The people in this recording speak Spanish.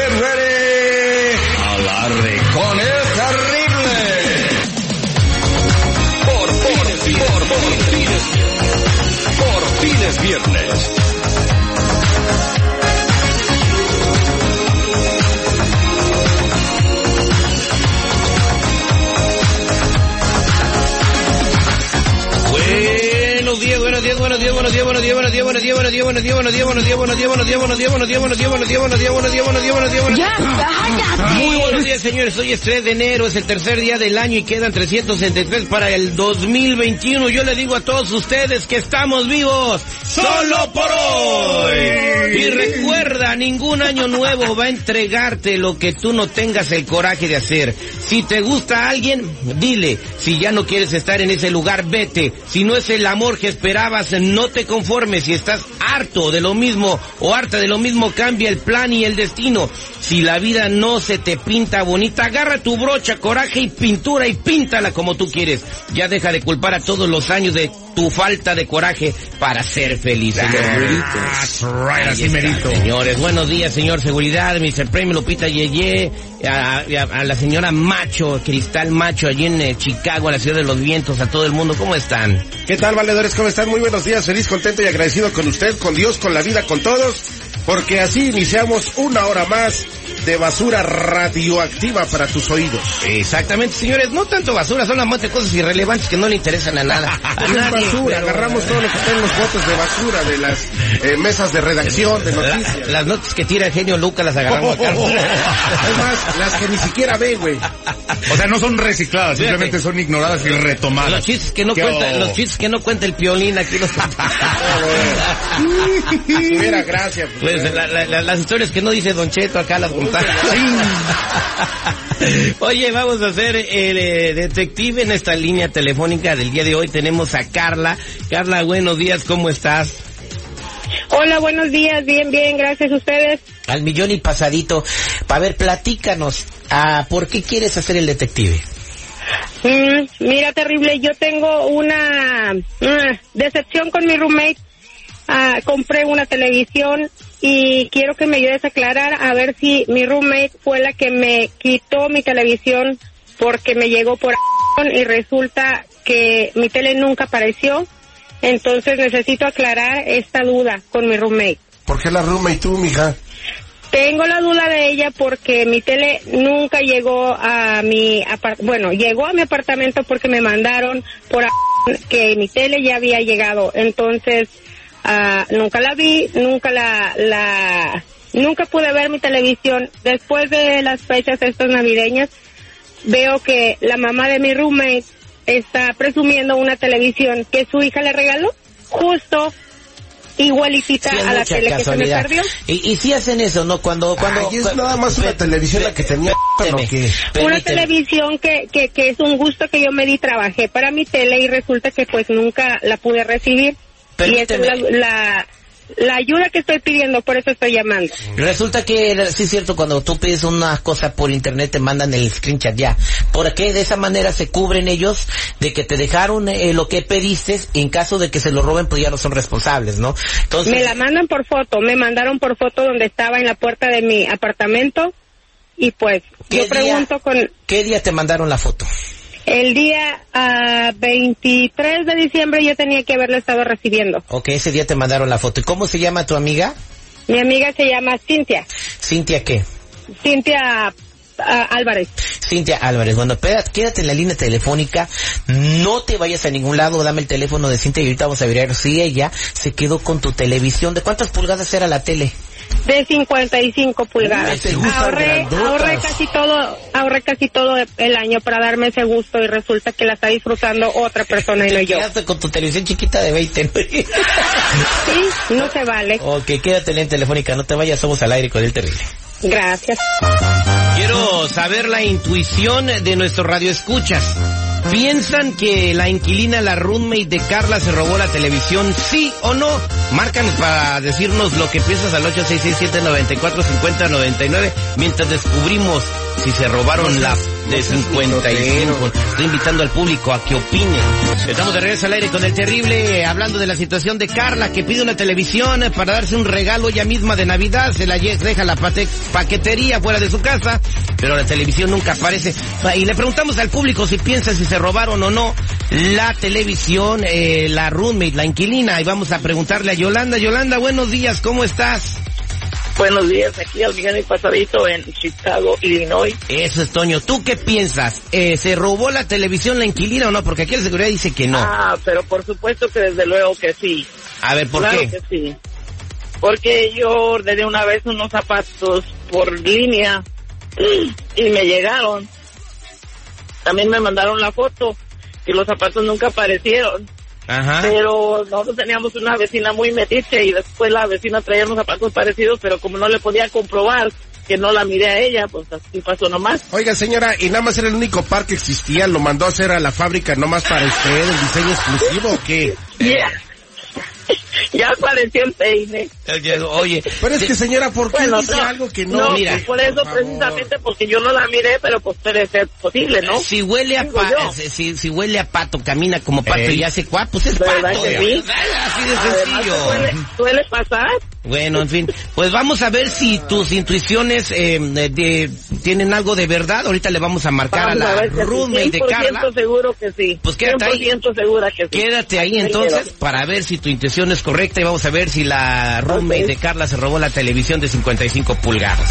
get ready. Alarre con el terrible. Por, por, por, por, por, por, por, por, buenos días, buenos días, buenos días, buenos días, buenos días, buenos días, buenos días, buenos días, buenos días, buenos días, buenos días, buenos días, buenos días, buenos días, buenos días, buenos días, buenos días, buenos días. Ya, cállate. Muy buenos días, señores. Hoy es 3 de enero, es el tercer día del año y quedan 363 para el 2021. Yo le digo a todos ustedes que estamos vivos solo por hoy. Y recuerda, ningún año nuevo va a entregarte lo que tú no tengas el coraje de hacer. Si te gusta alguien, dile. Si ya no quieres estar en ese lugar, vete. Si no es el amor que esperabas, no te conformes. Si estás harto de lo mismo o harta de lo mismo, cambia el plan y el destino. Si la vida no se te pinta bonita, agarra tu brocha, coraje y pintura y píntala como tú quieres. Ya deja de culpar a todos los años de tu falta de coraje para ser feliz. That's right, Ahí así está, merito. Señores, buenos días, señor Seguridad, Mr. Premio Lupita Yeye, a, a- a la señora Macho, Cristal Macho, allí en eh, Chicago, a la ciudad de los vientos, a todo el mundo, ¿cómo están? ¿Qué tal, valedores? ¿Cómo están? Muy buenos días. Feliz, contento y agradecido con usted, con Dios, con la vida, con todos. Porque así iniciamos una hora más de basura radioactiva para tus oídos. Exactamente, señores, no tanto basura, son la muerte de cosas irrelevantes que no le interesan a nada. A Es nadie, basura. pero- Agarramos todo lo que está en los botes de basura de las eh, mesas de redacción, de La- noticias. las notas que tira el genio Lucas las agarramos acá. Es más, las que ni siquiera ve, güey. O sea, no son recicladas, Fíjate. simplemente son ignoradas y retomadas. Los chistes que no ¿Qué cuenta, oh? los chistes que no cuenta el piolín aquí los Mira, gracias. Pues la- la- la- las historias que no dice Don Cheto acá las contamos. Oye, vamos a hacer el eh, detective en esta línea telefónica del día de hoy. Tenemos a Carla. Carla, buenos días, ¿cómo estás? Hola, buenos días, bien, bien, gracias a ustedes. Al millón y pasadito. A ver, platícanos, ah, ¿por qué quieres hacer el detective? Mm, mira, terrible, yo tengo una mm, decepción con mi roommate. Ah, compré una televisión y quiero que me ayudes a aclarar a ver si mi roommate fue la que me quitó mi televisión porque me llegó por y resulta que mi tele nunca apareció. Entonces necesito aclarar esta duda con mi roommate. ¿Por qué la y tú, mija? Tengo la duda de ella porque mi tele nunca llegó a mi bueno, llegó a mi apartamento porque me mandaron por a- que mi tele ya había llegado. Entonces, ah, nunca la vi, nunca la, la, nunca pude ver mi televisión. Después de las fechas estas navideñas, veo que la mamá de mi roommate está presumiendo una televisión que su hija le regaló, justo igualitita Sí, a la tele que se me perdió. Y, y si hacen eso, ¿no? Cuando, cuando... Ay, es nada más una televisión la que tenía, ¿no? que... Una televisión que, que, que es un gusto que yo me di, trabajé para mi tele y resulta que pues nunca la pude recibir. Y esa es la, la, la ayuda que estoy pidiendo, por eso estoy llamando. Resulta que sí es cierto, cuando tú pides una cosa por internet te mandan el screenshot ya. ¿Por qué? De esa manera se cubren ellos de que te dejaron eh, lo que pediste en caso de que se lo roben pues ya no son responsables, ¿no? Entonces, Me la mandan por foto, me mandaron por foto donde estaba en la puerta de mi apartamento y pues ¿Qué yo día? pregunto con ¿qué día te mandaron la foto? El día ah, 23 de diciembre yo tenía que haberlo estado recibiendo. Ok, ese día te mandaron la foto. ¿Y cómo se llama tu amiga? Mi amiga se llama Cintia, Cintia, ¿qué? Cintia ah, Álvarez. Cintia Álvarez. Bueno, quédate en la línea telefónica, no te vayas a ningún lado, dame el teléfono de Cintia y ahorita vamos a ver si ella se quedó con tu televisión. ¿De cuántas pulgadas era la tele? de 55 pulgadas. Ahorré, ahorré casi todo, ahorré casi todo el año para darme ese gusto y resulta que la está disfrutando otra persona y no yo. quedaste con tu televisión chiquita de 20. ¿no? Sí, no se vale. ok, quédate en la telefónica, no te vayas, somos al aire con el terrible. Gracias. Quiero saber la intuición de nuestros radioescuchas. ¿Piensan que la inquilina, la roommate de Carla se robó la televisión? ¿Sí o no? Márcanos para decirnos lo que piensas al 8667-945099 mientras descubrimos si se robaron la de 55. Estoy invitando al público a que opine. Estamos de regreso al aire con el terrible, hablando de la situación de Carla que pide una televisión para darse un regalo ella misma de Navidad. Se la deja la paquetería fuera de su casa, pero la televisión nunca aparece. Y le preguntamos al público si piensa si se robaron o no. la televisión, eh, la roommate, la inquilina. Y vamos a preguntarle a Yolanda. Yolanda, buenos días, ¿cómo estás? Buenos días, aquí al millón y pasadito en Chicago, Illinois. Eso es, Toño. ¿Tú qué piensas? Eh, ¿Se robó la televisión la inquilina o no? Porque aquí la seguridad dice que no. Ah, pero por supuesto que desde luego que sí. A ver, ¿por claro qué? que sí. Porque yo ordené una vez unos zapatos por línea y me llegaron. También me mandaron la foto y los zapatos nunca aparecieron. Ajá. Pero nosotros teníamos una vecina muy metiche y después la vecina traía unos zapatos parecidos, pero como no le podía comprobar que no la miré a ella, pues así pasó nomás. Oiga, señora, y nada más era el único par que existía, lo mandó a hacer a la fábrica nomás para usted, el diseño exclusivo o qué? Ya apareció el peine. Oye, Pero es que señora, ¿por qué Bueno, dice no, algo que no? no, mira. pues por eso favor. precisamente porque yo no la miré, pero pues puede ser posible, ¿no? si huele a pato, yo. si, si huele a pato, camina como pato Ey. y hace cuá, pues es ¿Verdad pato. sí? Así de Además, sencillo. suele, suele pasar. Bueno, en fin, pues vamos a ver si tus intuiciones eh, de- tienen algo de verdad. Ahorita le vamos a marcar Vamos a la sí, roommate de 100% Carla. seguro que sí. Pues quédate ahí. 100% segura que sí. Quédate ahí entonces para ver si tu intuición es correcta y vamos a ver si la roommate Ok. de Carla se robó la televisión de 55 pulgadas.